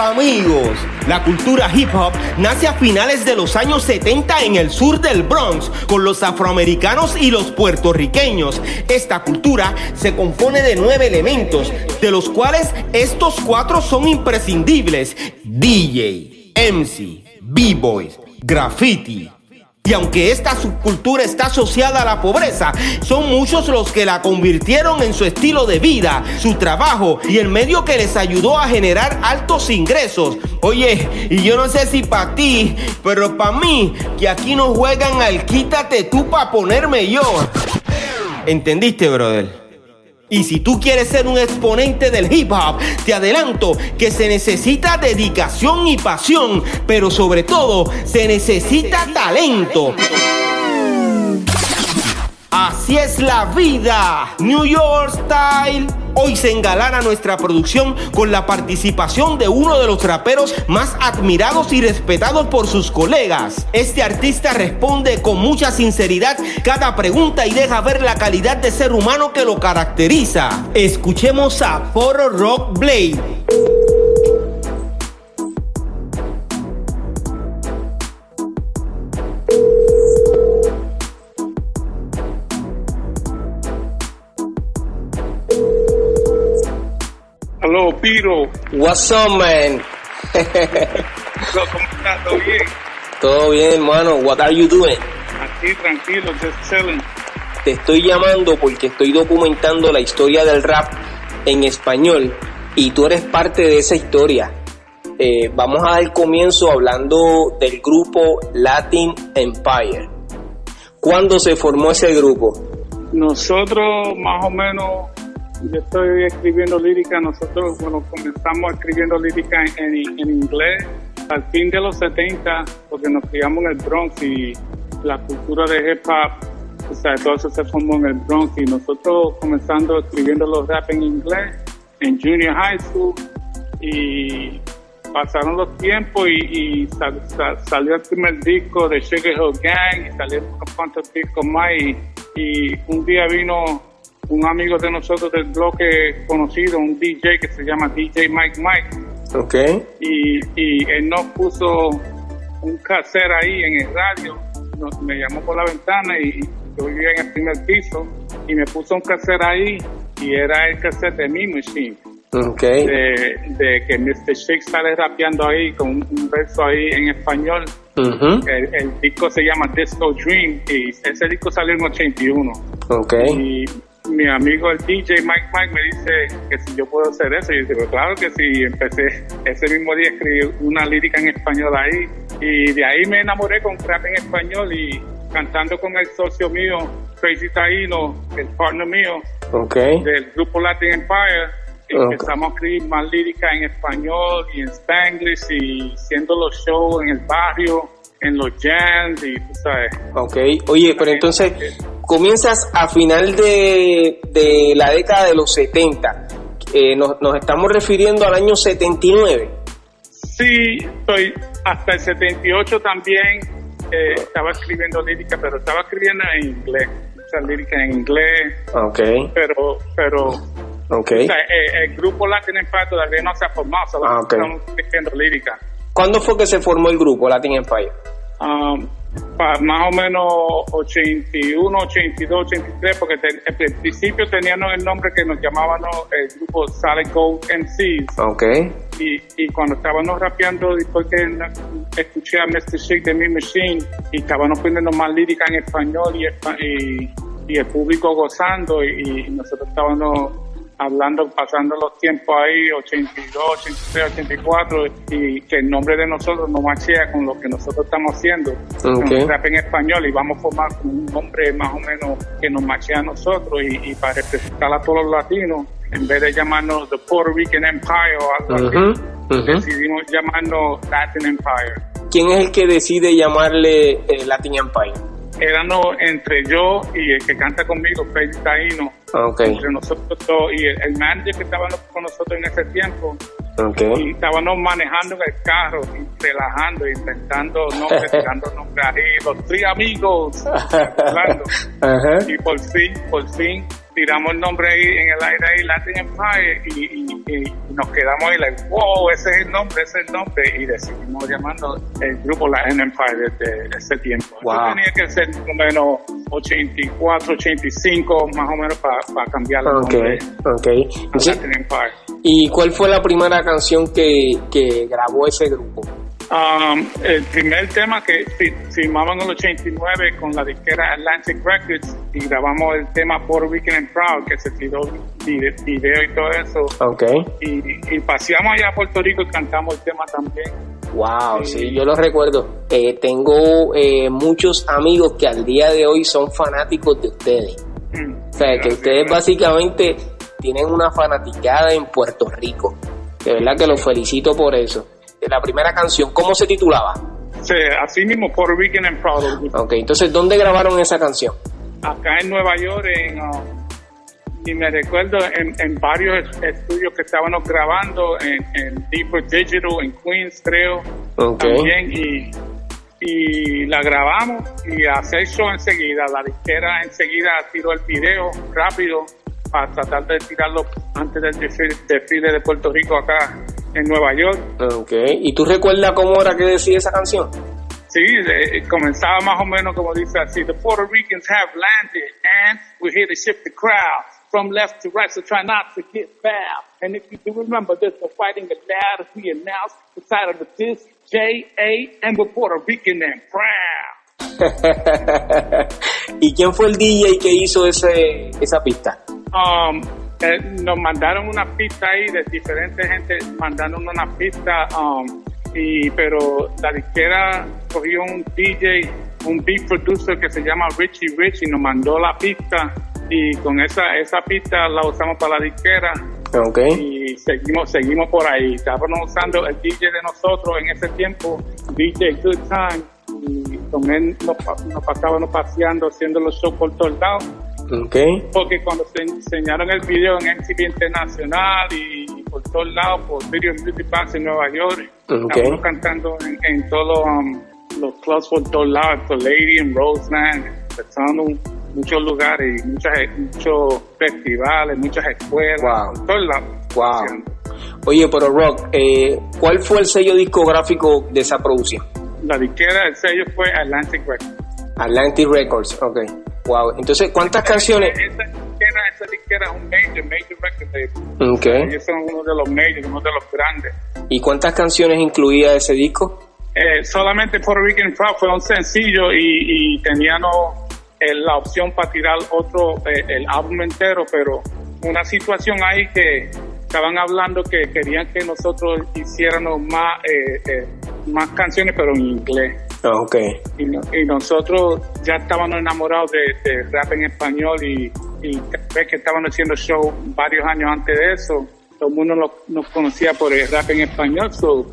amigos. La cultura hip hop nace a finales de los años 70 en el sur del Bronx con los afroamericanos y los puertorriqueños. Esta cultura se compone de nueve elementos, de los cuales estos cuatro son imprescindibles. DJ, MC, B-Boys, Graffiti, y aunque esta subcultura está asociada a la pobreza, son muchos los que la convirtieron en su estilo de vida, su trabajo y el medio que les ayudó a generar altos ingresos. Oye, y yo no sé si para ti, pero para mí, que aquí no juegan al quítate tú para ponerme yo. ¿Entendiste, brother? Y si tú quieres ser un exponente del hip hop, te adelanto que se necesita dedicación y pasión, pero sobre todo se necesita talento. Así es la vida. New York Style. Hoy se engalana nuestra producción con la participación de uno de los raperos más admirados y respetados por sus colegas. Este artista responde con mucha sinceridad cada pregunta y deja ver la calidad de ser humano que lo caracteriza. Escuchemos a Foro Rock Blade. Hello, Piro. What's up, man? ¿Cómo estás? ¿Todo bien? Todo bien, hermano. What are you doing? Aquí, tranquilo, just chilling. Te estoy llamando porque estoy documentando la historia del rap en español y tú eres parte de esa historia. Eh, vamos a dar comienzo hablando del grupo Latin Empire. ¿Cuándo se formó ese grupo? Nosotros, más o menos, yo estoy escribiendo lírica. Nosotros, bueno, comenzamos escribiendo lírica en, en- inglés al fin de los 70, porque nos criamos en el Bronx y la cultura de hip hop, o sea, todo eso se formó en el Bronx. Y nosotros comenzando escribiendo los rap en inglés en junior high school y pasaron los tiempos y, y sal- sal- salió el primer disco de Sugar Hill Gang y salieron unos cuantos discos más y un día vino un amigo de nosotros del bloque conocido, un DJ que se llama DJ Mike Mike Ok. y, y él nos puso un cassette ahí en el radio, nos- me llamó por la ventana y yo vivía en el primer piso y me puso un cassette ahí y era el cassette de Mi Machine Ok. de, de que Mr. Shake sale rapeando ahí con un, verso ahí en español. El, el disco se llama Disco Dream y ese disco salió en 81. Ok. Y mi amigo el DJ Mike Mike me dice que si yo puedo hacer eso. Y yo digo, claro que sí. Empecé ese mismo día a escribir una lírica en español ahí. Y de ahí me enamoré con rap en español y cantando con el socio mío, Crazy Taino, el partner mío Ok. del grupo Latin Empire. Empezamos a escribir más lírica en español y en spanglish y haciendo los shows en el barrio, en los jams y tú sabes. Ok. Oye, pero entonces comienzas a final de, de la década de los 70. Eh, nos, nos estamos refiriendo al año 79. Sí, estoy hasta el 78 también eh, estaba escribiendo lírica, pero estaba escribiendo en inglés, muchas líricas en inglés, Ok. pero pero Ok. o sea, eh, el grupo Latin Empire todavía no se ha formado, solo Ah, ok. estamos escribiendo lírica. ¿Cuándo fue que se formó el grupo Latin Empire? Um, más o menos 81, 82, 83, porque al principio teníamos el nombre que nos llamábamos el grupo Solid Gold MCs. Ok. Y, y cuando estábamos rapeando, después que escuché a Mr. Shake de Me Machine y estábamos poniendo más lírica en español y, espa- y, y el público gozando y, y nosotros estábamos hablando, pasando los tiempos ahí, 82, 83, 84, y que el nombre de nosotros no machea con lo que nosotros estamos haciendo, Ok. con rap en español, y vamos a formar un nombre más o menos que nos machea a nosotros y, y para representar a todos los latinos, en vez de llamarnos The Puerto Rican Empire o algo así, Ujú. decidimos llamarnos Latin Empire. ¿Quién es el que decide llamarle eh, Latin Empire? Éramos entre yo y el que canta conmigo, Félix Taino. Entre nosotros dos y el, manager que estaba con nosotros en ese tiempo. Y estábamos manejando el carro, y relajando, inventando nombres, tirando nombres ahí, los tres amigos, hablando. Y por fin, por fin, tiramos el nombre ahí en el aire ahí, Latin Empire, y, nos quedamos ahí, like, wow, ese es el nombre, ese es el nombre, y decidimos llamando el grupo Latin Empire desde ese tiempo. Wow. tenía que ser más o menos 84, 85, más o menos, para cambiar el nombre. Ok, Latin Empire. ¿Y cuál fue la primera canción que, que grabó ese grupo? Um, el primer tema que firmamos en el 89 con la disquera Atlantic Records y grabamos el tema Puerto Rican and Proud, que se tiró video y todo eso. Okay. Y, paseamos allá a Puerto Rico y cantamos el tema también. Wow, sí, yo lo recuerdo. Eh, tengo eh, muchos amigos que al día de hoy son fanáticos de ustedes. Mm. o sea, que ustedes básicamente tienen una fanaticada en Puerto Rico. De verdad que los felicito por eso la primera canción, ¿cómo se titulaba? Sí, así mismo, Puerto Rican and Proud. Ok, entonces, ¿dónde grabaron esa canción? Acá en Nueva York, en, uh, y me recuerdo en, varios estudios que estábamos grabando, en, en Deeper Digital, en Queens, creo, también, y, y la grabamos y hacer show enseguida. La disquera enseguida tiró el video rápido para tratar de tirarlo antes del desfile de Puerto Rico acá en Nueva York. Ok, ¿y tú recuerdas cómo era que decía esa canción? Sí, comenzaba más o menos como dice así, the Puerto Ricans have landed and we're here to shift the crowd from left to right, so try not to get foul. And if you do remember, there's no fighting allowed as we announce the title of this, J.A. and we're Puerto Rican and proud. ¿Y quién fue el DJ que hizo ese, esa pista? Um, eh, nos mandaron una pista ahí de diferentes gente mandando una pista um, y pero la disquera cogió un DJ un beat producer que se llama Richie Rich y nos mandó la pista y con esa esa pista la usamos para la disquera. Okay. y seguimos seguimos por ahí. Estábamos usando el DJ de nosotros en ese tiempo DJ Good Time y con él nos, nos pasábamos paseando haciendo los shows por todos lados Okay. Porque cuando se enseñaron el video en MTV Internacional y por todos lados, por Video Music Box en Nueva York, estamos cantando en, todos um, los clubs por todos lados, por Lady en Roseland, en muchos lugares, muchas, muchos festivales, muchas escuelas, wow. todos lados. Wow. Oye, pero Rock, eh, ¿cuál fue el sello discográfico de esa producción? La disquera, el sello fue Atlantic Records. Atlantic Records, ok. Wow. Entonces, ¿cuántas canciones? Esa, disquera, es un major, major record label. Okay. Ellos son uno de los majors, uno de los grandes. ¿Y cuántas canciones incluía ese disco? Eh, solamente Puerto Rican Proud fue un sencillo y, y teníamos eh, la opción para tirar otro, eh, el álbum entero, pero una situación ahí que estaban hablando que querían que nosotros hiciéramos más, más canciones, pero en inglés. Ah, okay. Y, y, nosotros ya estábamos enamorados de, rap en español y, y vez que estaban haciendo show varios años antes de eso, todo el mundo nos conocía por el rap en español, so,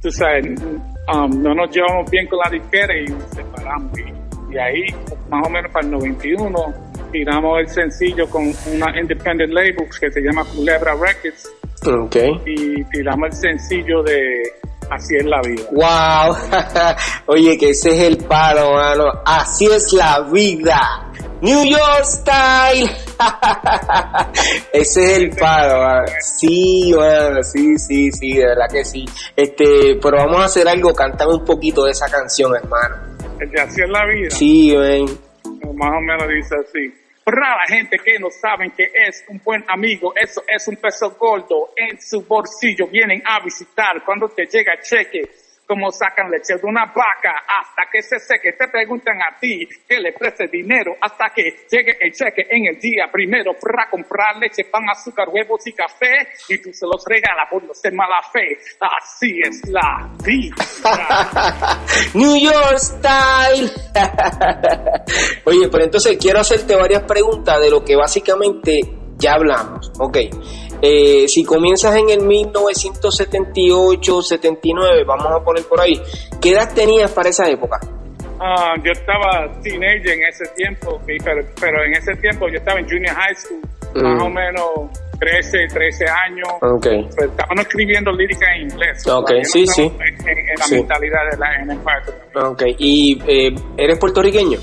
tú sabes, um, no nos llevamos bien con la disquera y nos separamos. Y, ahí, más o menos para el 91, tiramos el sencillo con una independent label que se llama Culebra Records. Okay. Y tiramos el sencillo de Así es la vida. Wow. Oye, que ese es el palo, mano. Así es la vida. New York Style. ese es el palo, mano. Sí, bueno, sí, sí, sí, de verdad que sí. Este, pero vamos a hacer algo, cantar un poquito de esa canción, hermano. El de Así es la vida. Sí, ven. Más o menos dice así. Para la gente que no saben que es un buen amigo, eso es un peso gordo en su bolsillo. Vienen a visitar cuando te llega cheque como sacan leche de una vaca hasta que se seque. Te preguntan a ti que le preste dinero hasta que llegue el cheque en el día primero para comprar leche, pan, azúcar, huevos y café y tú se los regalas por no ser mala fe. Así es la vida. New York Style. Oye, pero entonces quiero hacerte varias preguntas de lo que básicamente ya hablamos. Ok. Eh, si comienzas en el 1978, 79, vamos a poner por ahí, ¿qué edad tenías para esa época? Ah, yo estaba teenager en ese tiempo, pero, pero en ese tiempo yo estaba en junior high school, más o menos 13, 13 años. Okay. Pues, estábamos escribiendo lírica en inglés. Ok, sí, sí. En, la mentalidad de la en el Ok, ¿y eh, eres puertorriqueño?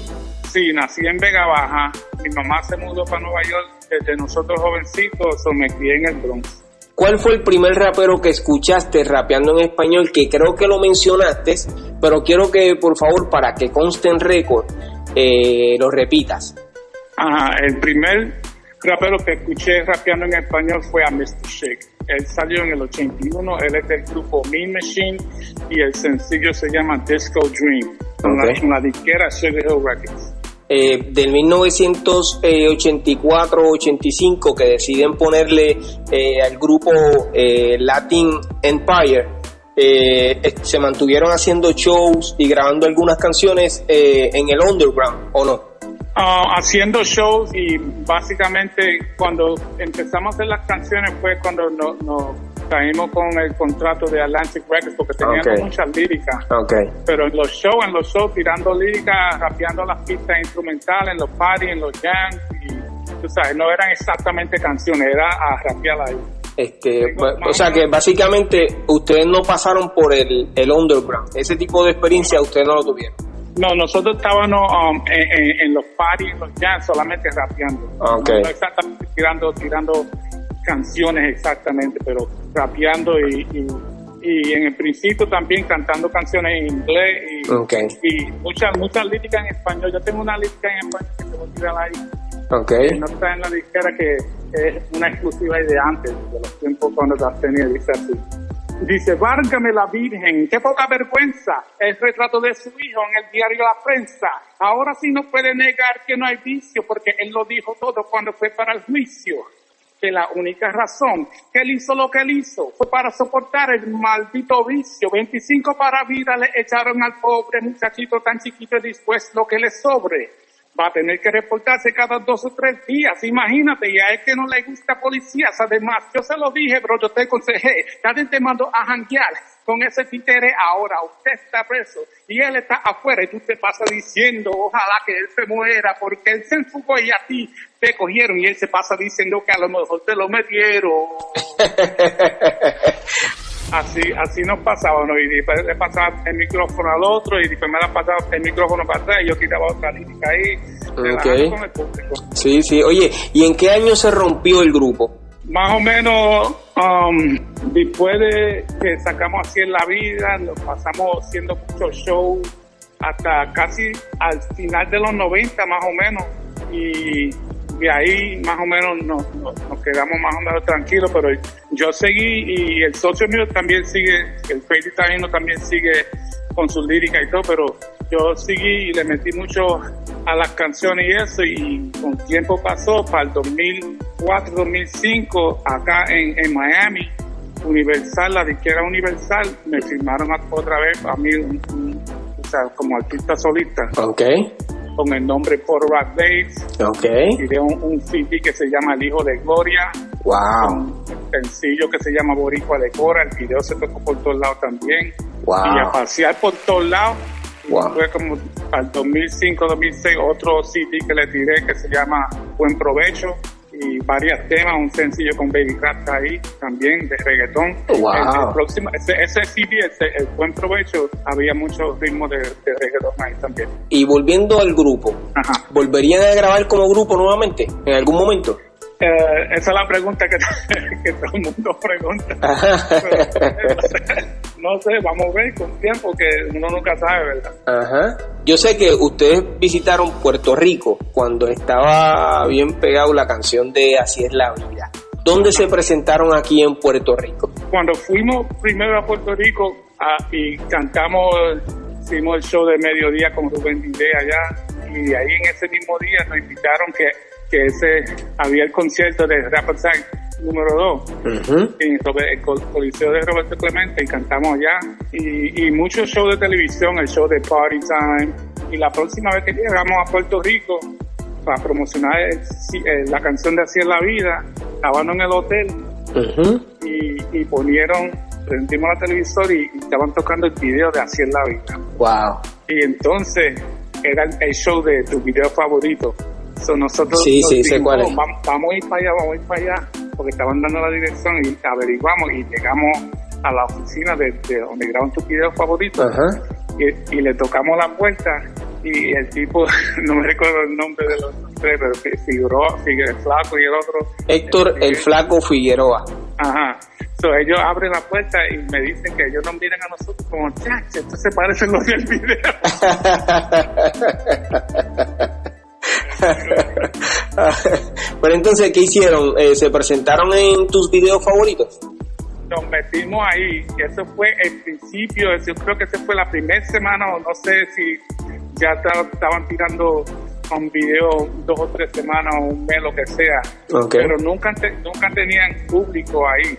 Sí, nací en Vega Baja. Mi mamá se mudó para Nueva York desde nosotros jovencitos, o me crié en el Bronx. ¿Cuál fue el primer rapero que escuchaste rapeando en español? Que creo que lo mencionaste, pero quiero que, por favor, para que conste en récord, eh, lo repitas. Ajá, el primer rapero que escuché rapeando en español fue a Mr. Shake. Él salió en el 81, él es del grupo Mean Machine y el sencillo se llama Disco Dream, con, la, disquera Sugar Hill Records. Eh, del 1984-85 que deciden ponerle eh, al grupo eh, Latin Empire, se mantuvieron haciendo shows y grabando algunas canciones en el underground, ¿o no? Ah, haciendo shows y básicamente cuando empezamos a hacer las canciones fue cuando nos no, caímos con el contrato de Atlantic Records porque teníamos muchas líricas. Okay. Pero en los shows, en los shows tirando líricas, rapeando las pistas instrumentales, en los parties, en los jams y tú sabes, no eran exactamente canciones, era a rapear ahí. Este, o sea que básicamente ustedes no pasaron por el, el underground, ese tipo de experiencia ustedes no lo tuvieron. No, nosotros estábamos um, en, los parties, en los jams, solamente rapeando. Okay. No, exactamente tirando, tirando canciones exactamente, pero rapeando y, y, en el principio también cantando canciones en inglés y, okay. y muchas muchas líricas en español. Yo tengo una lírica en español que te voy a tirar ahí. Okay. no está en la disquera que es una exclusiva de antes, de los tiempos cuando las tenía, dice así. Dice, várgame la Virgen, qué poca vergüenza, el retrato de su hijo en el diario La Prensa. Ahora sí no puede negar que no hay vicio, porque él lo dijo todo cuando fue para el juicio. Que la única razón que él hizo lo que él hizo fue para soportar el maldito vicio. 25 para vida le echaron al pobre muchachito tan chiquito después lo que le sobre va a tener que reportarse cada dos o tres días. Imagínate, y a él que no le gusta policías. Además, yo se lo dije, pero yo te aconsejé. Nadie te mandó a janguear con ese títere ahora. Usted está preso y él está afuera y tú te pasas diciendo, ojalá que él se muera porque él se enfugó y a ti te cogieron y él se pasa diciendo que a lo mejor te lo metieron. Así, así nos pasaba, ¿no? Y después le pasaba el micrófono al otro y después me la pasaba el micrófono para atrás y yo quitaba otra lírica ahí. Okay. Sí, sí. Oye, ¿y en qué año se rompió el grupo? Más o menos um, después de que sacamos así en la vida, nos pasamos haciendo muchos shows hasta casi al final de los 90 más o menos. Y y ahí más o menos nos, quedamos más o menos tranquilos, pero yo seguí y el socio mío también sigue, el Crazy Taino también sigue con su lírica y todo, pero yo seguí y le metí mucho a las canciones y eso y con tiempo pasó para el 2004-2005 acá en, en Miami, Universal, la disquera Universal, me firmaron otra vez a mí o sea, como artista solista. Okay con el nombre Por Rock Days. Ok. Y de un, CD que se llama El Hijo de Gloria. Wow. Un sencillo que se llama Boricua de Cora. El video se tocó por todos lados también. Wow. Y a pasear por todos lados. Wow. Fue como al 2005, 2006, otro CD que le tiré que se llama Buen Provecho y varios temas, un sencillo con Baby Rat ahí también de reggaetón. Wow. El, próximo, ese, ese CD, ese, el buen provecho, había mucho ritmo de, reggaetón ahí también. Y volviendo al grupo, ¿volverían a grabar como grupo nuevamente en algún momento? Eh, esa es la pregunta que, que todo el mundo pregunta. no sé, vamos a ver con tiempo que uno nunca sabe, ¿verdad? Ajá. Yo sé que ustedes visitaron Puerto Rico cuando estaba bien pegado la canción de Así es la vida. ¿Dónde se presentaron aquí en Puerto Rico? Cuando fuimos primero a Puerto Rico y cantamos, hicimos el show de mediodía con Rubén Dide allá y ahí en ese mismo día nos invitaron que, que ese había el concierto de Rap Attack número 2 en el Coliseo de Roberto Clemente y cantamos allá y, y muchos shows de televisión, el show de Party Time y la próxima vez que llegamos a Puerto Rico para promocionar la canción de Así es la vida, estábamos en el hotel y, y, ponieron, prendimos la televisor y, estaban tocando el video de Así es la vida. Wow. Y entonces era el, show de tu video favorito. So nosotros sí, sí, sé cuál es. Vamos, vamos, a ir para allá, vamos a ir para allá, porque estaban dando la dirección y averiguamos y llegamos a la oficina de, donde graban tu video favorito y, y, le tocamos la puerta y el tipo, no me recuerdo el nombre de los tres, pero Figueroa, el flaco y el otro. Héctor este, el flaco Figueroa. Ajá. So, ellos abren la puerta y me dicen que ellos nos miran a nosotros como, chacha, esto se parece a lo del video. Pero entonces, ¿qué hicieron? Eh, ¿Se presentaron en tus videos favoritos? Nos metimos ahí, eso fue el principio, yo creo que esa fue la primera semana, o no sé si ya estaban tirando un video dos o tres semanas o un mes, lo que sea. Pero nunca, nunca tenían público ahí.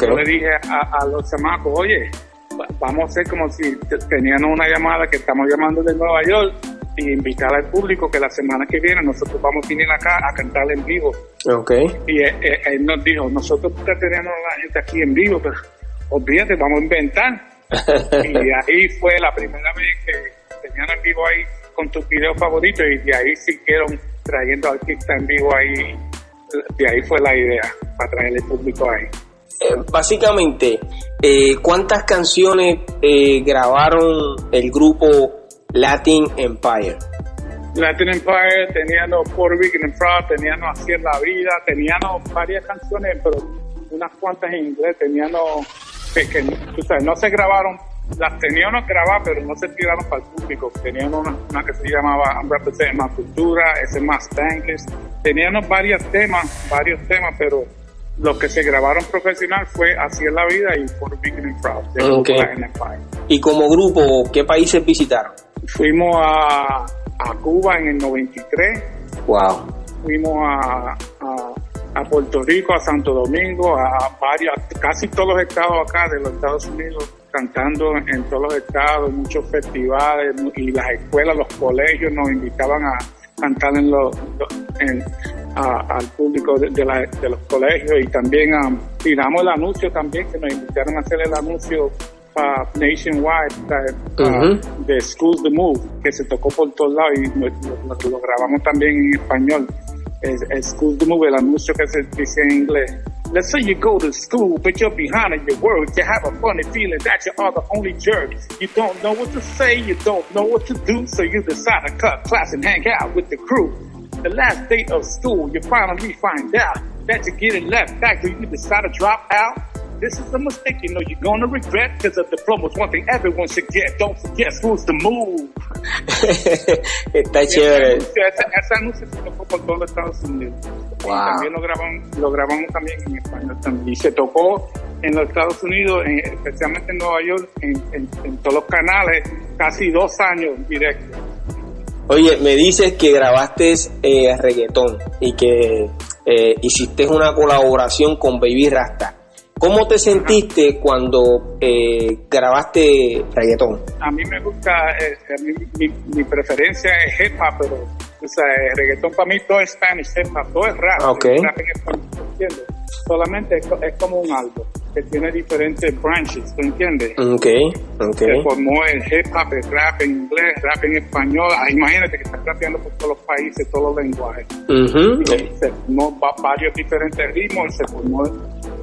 Yo le dije a, los chamacos, oye, vamos a hacer como si tenían una llamada que estamos llamando de Nueva York y invitar al público que la semana que viene nosotros vamos a venir acá a cantar en vivo. Okay. Y él, nos dijo, nosotros tenemos a la gente aquí en vivo, pero olvídate, vamos a inventar. y ahí fue la primera vez que tenían en vivo ahí con tus videos favoritos y de ahí siguieron trayendo artistas en vivo ahí. De ahí fue la idea, para traer el público ahí. Eh, básicamente, eh, ¿cuántas canciones eh, grabaron el grupo Latin Empire? Latin Empire teníamos Puerto Rican and Proud, teníamos Así es la vida, teníamos varias canciones, pero unas cuantas en inglés, teníamos que, que no se grabaron las teníamos grabadas, pero no se tiraron para el público. Teníamos una, que se llamaba I'm Más Cultura, ese más Tanques. Teníamos varios temas, varios temas, pero lo que se grabaron profesional fue Así es la vida y For Big and Proud. ¿Y como grupo, qué países visitaron? Fuimos a, a Cuba en el 93. Wow. Fuimos a, a a Puerto Rico, a Santo Domingo, a varios, casi todos los estados acá de los Estados Unidos cantando en todos los estados, muchos festivales y las escuelas, los colegios nos invitaban a cantar en los, al público de, los colegios y también um, tiramos el anuncio también que nos invitaron a hacer el anuncio uh, nationwide de Schools the Move que se tocó por todos lados y lo, grabamos también en español. Es, Schools the Move, el anuncio que se dice en inglés Let's say you go to school, but you're behind in your words. You have a funny feeling that you are the only jerk. You don't know what to say, you don't know what to do, so you decide to cut class and hang out with the crew. The last day of school, you finally find out that you're getting left back, so you decide to drop out. This is a mistake you know you're gonna regret because a diploma is one thing everyone should get. Don't forget who's the move. Está chévere. Ese anuncio se tocó por todos los Estados Unidos. Wow. Y también lo grabamos, lo grabamos también en español también. Y se tocó en los Estados Unidos, especialmente en Nueva York, en, en, en, todos los canales, casi dos años directo. Oye, me dices que grabaste eh, reggaetón y que eh, hiciste una colaboración con Baby Rasta. ¿Cómo te sentiste cuando eh, grabaste reggaetón? A mí me gusta, eh, mi, mi, preferencia es hip hop, pero o sea, el reggaetón para mí todo es Spanish hip hop, todo es rap. Okay. rap en español, ¿entiendes? Solamente es, como un álbum que tiene diferentes branches, ¿tú entiendes? Ok, ok. Se formó el hip hop, el rap en inglés, rap en español. Ah, imagínate que estás rapeando por todos los países, todos los lenguajes. Se formó varios diferentes ritmos, se formó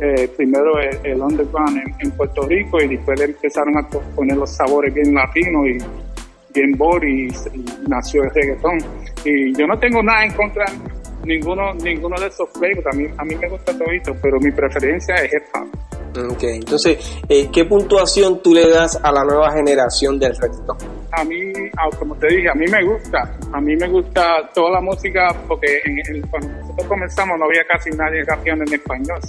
eh, primero el, underground en, Puerto Rico y después empezaron a poner los sabores bien latinos y bien body y, nació el reggaetón. Y yo no tengo nada en contra ninguno ninguno de esos flavors, a mí, a mí me gusta todo esto, pero mi preferencia es hip hop. Ok, entonces, eh, ¿qué puntuación tú le das a la nueva generación del reggaetón? A mí, como te dije, a mí me gusta, a mí me gusta toda la música porque en, cuando nosotros comenzamos no había casi nadie rapeando en español.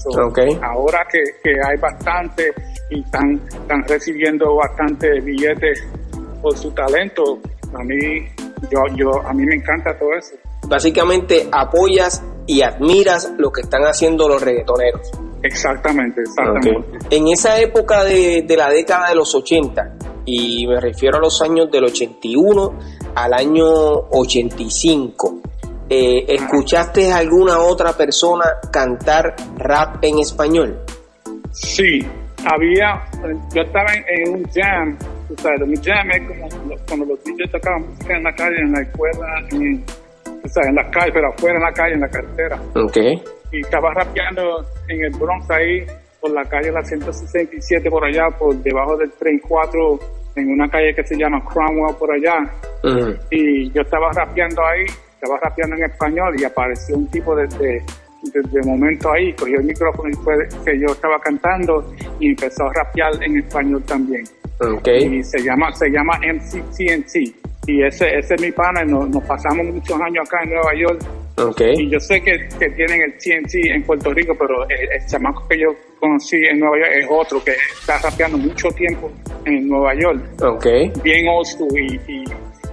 Ahora que, hay bastante y están, están recibiendo bastante billetes por su talento, a mí, yo, yo, a mí me encanta todo eso. Básicamente apoyas y admiras lo que están haciendo los reggaetoneros. Exactamente, exactamente. En esa época de, la década de los 80, y me refiero a los años del 81 al año 85, eh, ¿escuchaste a alguna otra persona cantar rap en español? Sí, había, yo estaba en, un jam, o sea, un jam es como cuando los DJs tocaban música en la calle, en la escuela, en, o sea, en la calle, pero afuera en la calle, en la carretera. Ok. Y estaba rapeando en el Bronx ahí, por la calle la 167 por allá, por debajo del 34, en una calle que se llama Cromwell por allá. Y yo estaba rapeando ahí estaba rapeando en español y apareció un tipo desde, desde momento ahí, cogió el micrófono y fue que yo estaba cantando y empezó a rapear en español también. Okay. Y se llama, se llama MCTNT. Y ese, ese es mi pana, nos, nos pasamos muchos años acá en Nueva York. Okay. Y yo sé que, que, tienen el TNT en Puerto Rico, pero el, el, chamaco que yo conocí en Nueva York es otro que está rapeando mucho tiempo en Nueva York. Okay. Bien old school y, y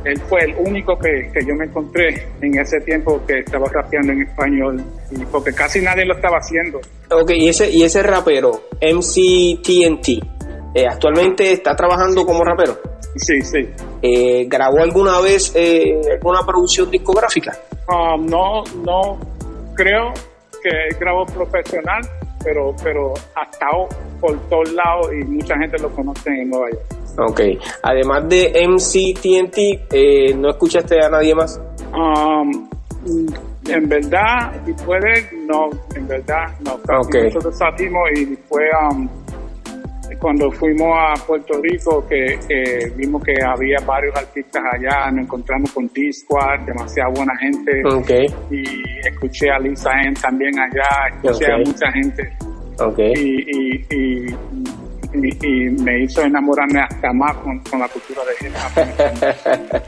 él fue el único que, que, yo me encontré en ese tiempo que estaba rapeando en español, y porque casi nadie lo estaba haciendo. Ok, y ese, y ese rapero, MCTNT, eh, ¿actualmente está trabajando como rapero? Sí, sí. Eh, ¿Grabó alguna vez eh, alguna producción discográfica? Um, no, no, creo que grabó profesional, pero, pero ha estado por todos lados y mucha gente lo conoce en Nueva York. Ok. Además de MCTNT, eh, ¿no escuchaste a nadie más? Um, en verdad, después de no, en verdad, no. Okay. Nosotros salimos y después, um, cuando fuimos a Puerto Rico, que, que, vimos que había varios artistas allá, nos encontramos con D-Squad, demasiada buena gente. Okay. Y escuché a Lisa M también allá, escuché Okay. a mucha gente. Okay. Y, y, y, y, y me hizo enamorarme hasta más con, con la cultura de hip.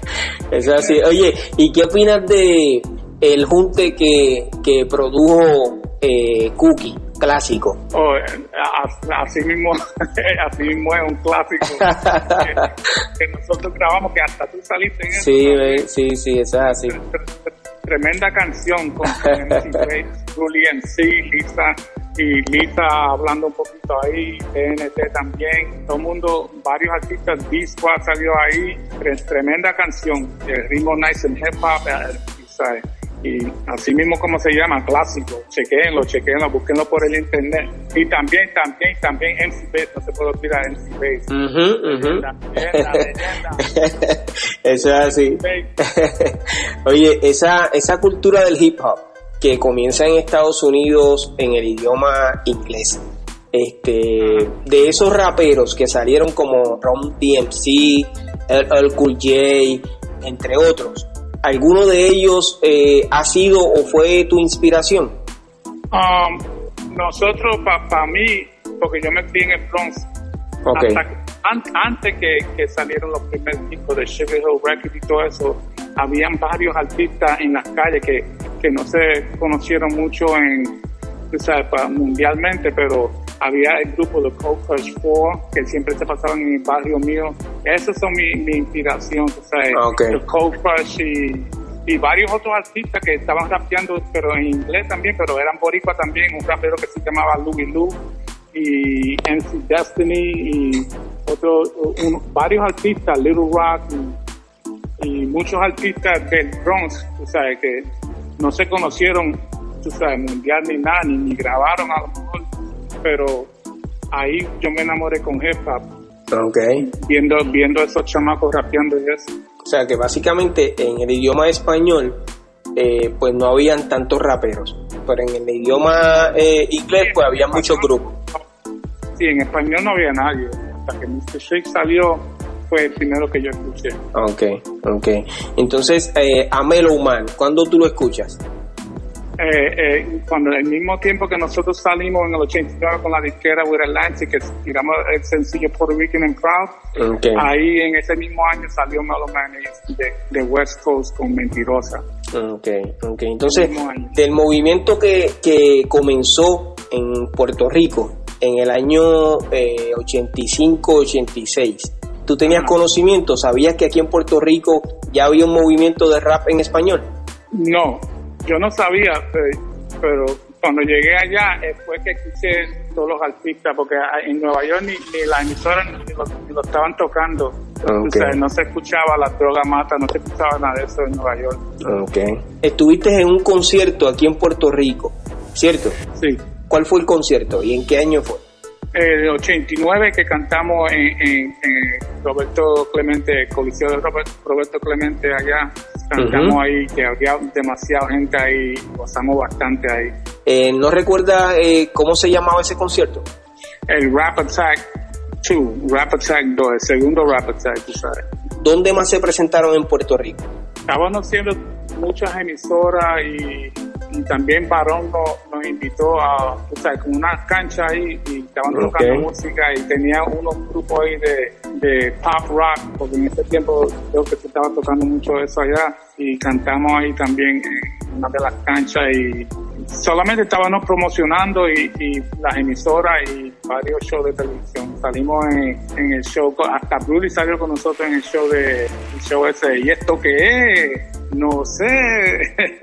Eso así. Oye, ¿y qué opinas de el junte que, que produjo eh, Cookie, clásico? Oh, a- así mismo, así mismo es un clásico que, que nosotros grabamos, que hasta tú saliste en eso. Sí, ve, sí, sí, eso es así. Tre- tre- Tremenda canción con Julie MC, Lisa y Lisa hablando un poquito ahí, TNT también, todo el mundo, varios artistas, D-Squad salió ahí, tre- tremenda canción, el ritmo nice and hip hop, eh, ¿sabes? Y así mismo como se llama, clásico, chequenlo, chequenlo, búsquenlo por el internet, y también, también, también MC Bates, no se puede olvidar MC leyenda, leyenda. Eso es así. Oye, esa, esa cultura del hip hop que comienza en Estados Unidos en el idioma inglés, este, de esos raperos que salieron como Ron DMC, LL Cool J, entre otros, ¿alguno de ellos eh, ha sido o fue tu inspiración? Um, nosotros, para mí, porque yo me crié en el Bronx, hasta an- antes que, que salieron los primeros discos de Sugar Hill Records y todo eso, habían varios artistas en las calles que, que no se conocieron mucho en, sabes, pa- mundialmente, pero había el grupo de Cold Crush 4 que siempre se pasaban en el barrio mío. Esos son mi, mi inspiración, tú sabes, Ah, ok. The Cold Crush y, y varios otros artistas que estaban rapeando, pero en inglés también, pero eran boricua también, un rapero que se llamaba Louis Lou y MC Destiny y otros, varios artistas, Little Rock y, y muchos artistas del Bronx, tú sabes, que no se conocieron, tú sabes, mundial ni nada, ni, ni grabaron a lo mejor, pero ahí yo me enamoré con hip hop, Ok. viendo, viendo esos chamacos rapeando y eso. O sea que básicamente en el idioma español eh, pues no habían tantos raperos, pero en el idioma eh, inglés pues había muchos grupos. Sí, en español no había nadie, hasta que Mr. Shake salió fue el primero que yo escuché. Ok, ok. Entonces, eh, a Man, ¿cuándo tú lo escuchas? Eh, eh, cuando el mismo tiempo que nosotros salimos en el 89 con la disquera With Atlantic, que tiramos el sencillo Puerto Rican and Proud, Ok, ahí en ese mismo año salió Man de, de West Coast con Mentirosa. ok, ok. Entonces, del movimiento que, que comenzó en Puerto Rico en el año eh, 85-86, ¿tú tenías Ajá. conocimiento? ¿Sabías que aquí en Puerto Rico ya había un movimiento de rap en español? No, yo no sabía, eh, pero cuando llegué allá eh, fue que escuché todos los artistas, porque en Nueva York ni, ni la emisora ni lo, ni lo estaban tocando. O sea, no se escuchaba la droga mata, no se escuchaba nada de eso en Nueva York. Okay. Estuviste en un concierto aquí en Puerto Rico, ¿cierto? Sí. ¿Cuál fue el concierto y en qué año fue? El 89 que cantamos en, Roberto Clemente, Coliseo de Roberto Clemente allá. Cantamos ahí, que había demasiada gente ahí, gozamos bastante ahí. Eh, ¿No recuerda eh, cómo se llamaba ese concierto? El Rap Attack 2, Rap Attack 2, el segundo Rap Attack, tú sabes. ¿Dónde más se presentaron en Puerto Rico? Estábamos haciendo muchas emisoras y y también Barón nos, invitó a, o sea, con una cancha ahí y estaban tocando música y tenía unos grupos ahí de, pop rock, porque en ese tiempo creo que se estaba tocando mucho eso allá y cantamos ahí también en una de las canchas y solamente estábamos promocionando y, las emisoras y varios shows de televisión. Salimos en, el show, hasta Bruli salió con nosotros en el show de el show ese. ¿Y esto qué es? No sé.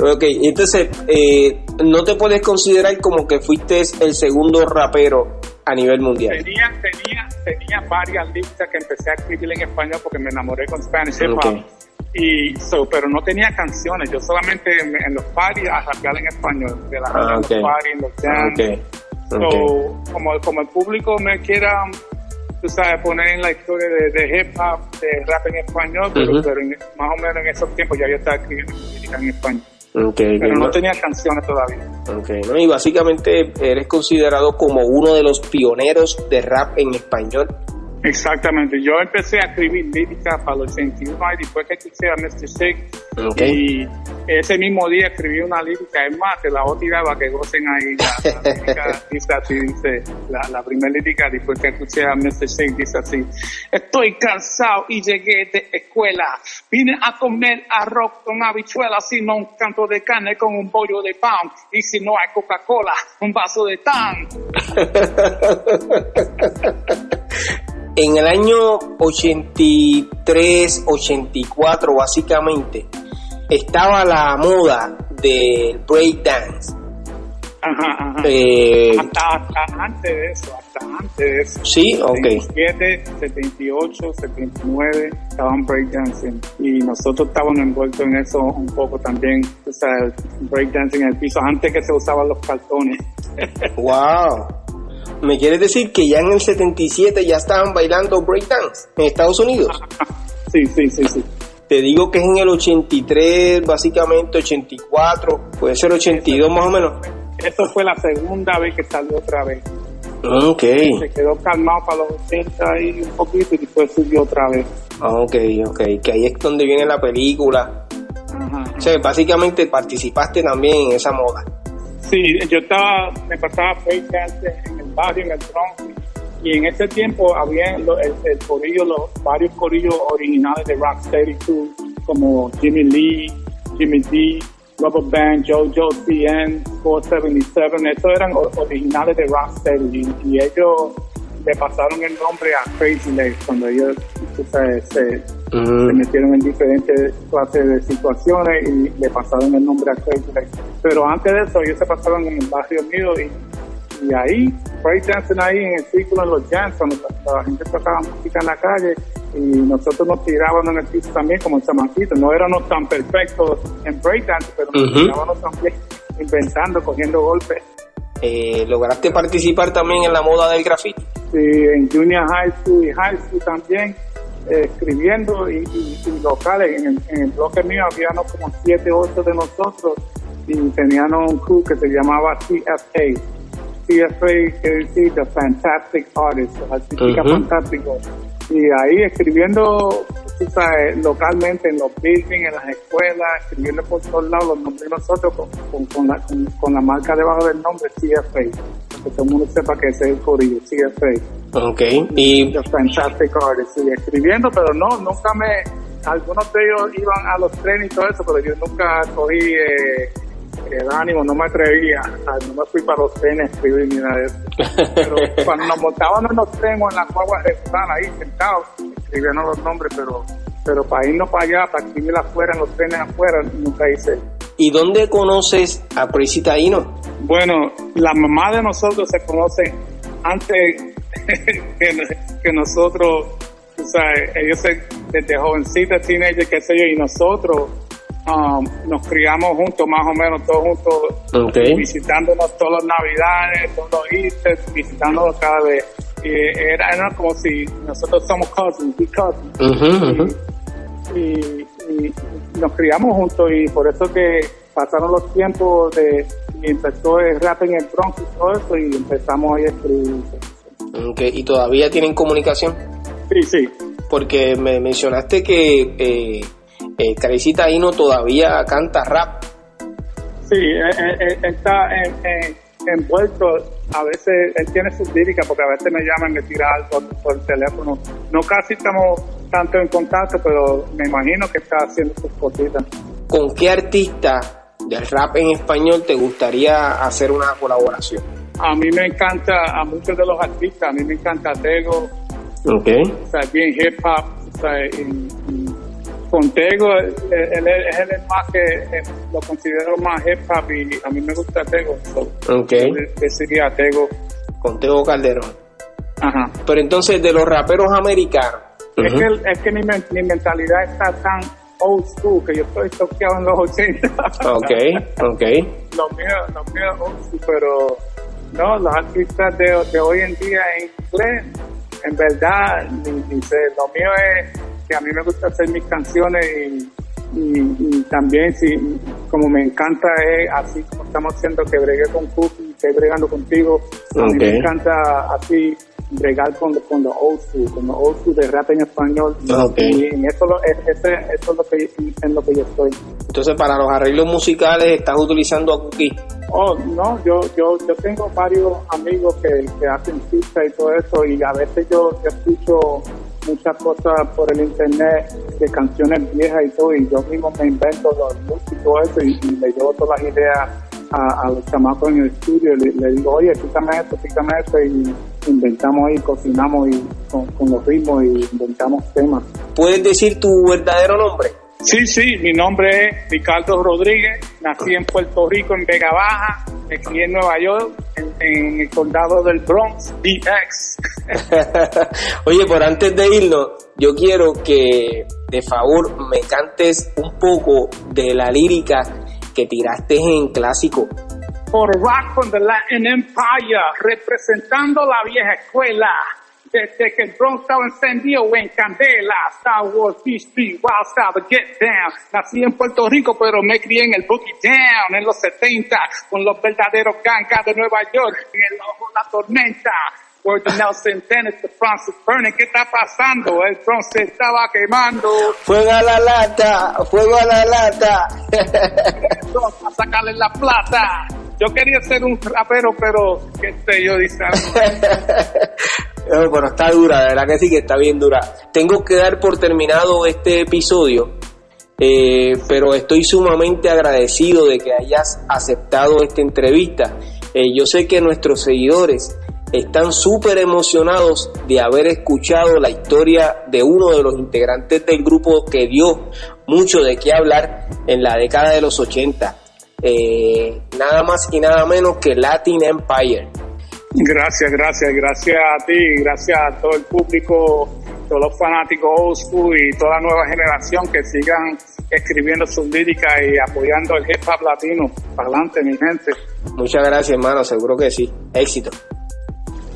Ok, entonces, eh, ¿no te puedes considerar como que fuiste el segundo rapero a nivel mundial? Tenía, tenía, tenía varias listas que empecé a escribir en español porque me enamoré con Spanish Hop. Y so, pero no tenía canciones, yo solamente en, los parties a rapear en español, de la ah, en los parties, en los jams. So, como, como el público me quiera tú sabes, poner en la historia de, hip hop, de rap en español, pero, más o menos en esos tiempos ya yo estaba escribiendo música en español. pero no, tenía canciones todavía. Okay, ¿no? Y básicamente eres considerado como uno de los pioneros de rap en español Exactamente, yo empecé a escribir lírica para los 81 y después que escuché a Mr. Six y ese mismo día escribí una lírica, es más, te la voy a tirar para que gocen ahí. La, lírica dice así, dice, la, primera lírica después que escuché a Mr. Six dice así, estoy cansado y llegué de escuela, vine a comer arroz con habichuelas, si no un canto de carne con un bollo de pan y si no hay Coca-Cola, un vaso de tan. En el año 83, 84 básicamente, estaba la moda del breakdance. Ajá, ajá. Eh, hasta, antes de eso, hasta antes de eso. Sí, ok. 77, 78, 79 estaban breakdancing y nosotros estábamos envueltos en eso un poco también, o sea, breakdancing en el piso antes que se usaban los cartones. wow. ¿Me quieres decir que ya en el 77 ya estaban bailando breakdance en Estados Unidos? Sí, sí, sí, sí. Te digo que es en el 83, básicamente 84, puede ser 82 más o menos. Esto fue la segunda vez que salió otra vez. Ok. Se quedó calmado para los 80 y un poquito y después subió otra vez. Ok, ok. Que ahí es donde viene la película. Ajá. O sea, básicamente participaste también en esa moda. Sí, yo estaba, me pasaba breakdance en barrio, en el Bronx, y en ese tiempo había el, el, corillo, los varios corillos originales de Rocksteady 2, como Jimmy Lee, Jimmy D, Rubber Band, JoJo CN, 477, estos eran originales de Rocksteady y, y ellos le pasaron el nombre a Crazy Legs cuando ellos se, se, metieron en diferentes clases de situaciones y le pasaron el nombre a Crazy Legs. Pero antes de eso ellos se pasaron en el barrio mío y, y ahí, breakdancing ahí en el círculo en los jams, cuando la, gente tocaba música en la calle y nosotros nos tirábamos en el piso también como chamaquitos. No éramos tan perfectos en breakdance, pero nos tirábamos también inventando, cogiendo golpes. Eh, ¿Lograste participar también en la moda del graffiti? Sí, en Junior High School y High School también, eh, escribiendo y, locales. En el, bloque mío había como 7, 8 de nosotros y teníamos un crew que se llamaba CFA. CFA quiere decir The Fantastic Artist, artística fantástico. Y ahí escribiendo localmente en los buildings, en las escuelas, escribiendo por todos lados los nombres de nosotros con, con, la, con, la, marca debajo del nombre CFA, que todo el mundo sepa que ese es el código CFA. Ok, y... The Fantastic Artist, y escribiendo, pero no, nunca me... Algunos de ellos iban a los trenes y todo eso, pero yo nunca cogí... Eh, el ánimo, no me atrevía, no me fui para los trenes a escribir ni nada de eso. Pero cuando nos montábamos en los trenes en la guagua estaban ahí sentados, escribiendo los nombres, pero pero para irnos para allá, para escribir afuera, en los trenes afuera, nunca hice. ¿Y dónde conoces a Prissy Taino? Bueno, la mamá de nosotros se conoce antes que, nosotros, sea, ellos desde jovencitas, teenagers, qué sé yo, y nosotros um, nos criamos juntos, más o menos todos juntos, visitándonos todas las navidades, todos los Easter, visitándonos cada vez. Y era, era como si nosotros somos cousins, cousins. Y, nos criamos juntos y por eso que pasaron los tiempos de y empezó el rap en el Bronx y todo eso y empezamos a escribir. Okay. ¿Y todavía tienen comunicación? Sí, sí. Porque me mencionaste que eh, eh, Carecita todavía canta rap. Sí, eh, eh, eh, está envuelto, a veces él tiene sus líricas porque a veces me llaman, me tira algo por el teléfono. No casi estamos tanto en contacto, pero me imagino que está haciendo sus cositas. ¿Con qué artista del rap en español te gustaría hacer una colaboración? A mí me encanta, a muchos de los artistas, a mí me encanta Tego, okay. o sea, bien hip hop, o sea, y, Tego, él, es el más que eh, lo considero más hip hop y a mí me gusta Tego, so, okay. sería Tego. Con Tego Calderón. Ajá. Pero entonces, de los raperos americanos. Es que, es que mi, mi mentalidad está tan old school, que yo estoy toqueado en los 80. Ok, ok. Los míos, los míos old school, pero no, los artistas de, de hoy en día en inglés, en verdad, ni, sé, lo mío es que a mí me gusta hacer mis canciones y, y, también, si, como me encanta es así como estamos haciendo que bregué con Cookie, estoy bregando contigo, a mí me encanta así bregar con, con los old school, con los old school de rap en español. Y en eso, es, ese, eso es lo que, en lo que yo estoy. Entonces, para los arreglos musicales, ¿estás utilizando a Cookie? Oh, no, yo, yo, yo tengo varios amigos que, que hacen pista y todo eso, y a veces yo, yo escucho muchas cosas por el internet de canciones viejas y todo, y yo mismo me invento los looks y todo eso, y, y le llevo todas las ideas a, los chamacos en el estudio, le, le digo, oye, quítame esto, quítame esto, y inventamos ahí, cocinamos y con, los ritmos y inventamos temas. ¿Puedes decir tu verdadero nombre? Sí, sí, mi nombre es Ricardo Rodríguez, nací en Puerto Rico, en Vega Baja, aquí en Nueva York, en, el condado del Bronx, DX. Oye, por antes de irnos, yo quiero que de favor me cantes un poco de la lírica que tiraste en clásico por Rock from the Latin Empire, representando la vieja escuela. Desde que el Bronx estaba encendido en candela, Star Wars, Street, Wild Style, Get Down. Nací en Puerto Rico, pero me crié en el Boogie Down en los 70, con los verdaderos gangas de Nueva York, en el ojo de la tormenta. Word to Nelson Dennis, the Bronx is burning. ¿Qué está pasando? El Bronx se estaba quemando. Fuego a la lata, fuego a la lata. a sacarle la plata. Yo quería ser un rapero, pero qué sé yo, dice pero está dura, de verdad que sí que está bien dura. Tengo que dar por terminado este episodio, eh, pero estoy sumamente agradecido de que hayas aceptado esta entrevista. Eh, yo sé que nuestros seguidores están súper emocionados de haber escuchado la historia de uno de los integrantes del grupo que dio mucho de qué hablar en la década de los 80 eh, nada más y nada menos que Latin Empire. Gracias, gracias, gracias a ti, gracias a todo el público, todos los fanáticos old school y toda la nueva generación que sigan escribiendo sus líricas y apoyando el hip hop latino. Para adelante, mi gente. Muchas gracias, hermano, seguro que sí. Éxito.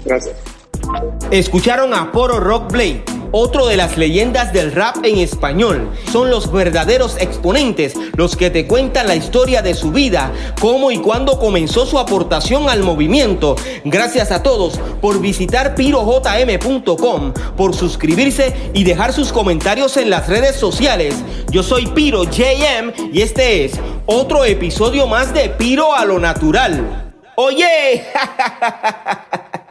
Gracias. Escucharon a Poro Rock Blade otro de las leyendas del rap en español. Son los verdaderos exponentes, los que te cuentan la historia de su vida, cómo y cuándo comenzó su aportación al movimiento. Gracias a todos por visitar pirojm.com, por suscribirse y dejar sus comentarios en las redes sociales. Yo soy Piro JM y este es otro episodio más de Piro a lo Natural. Oye,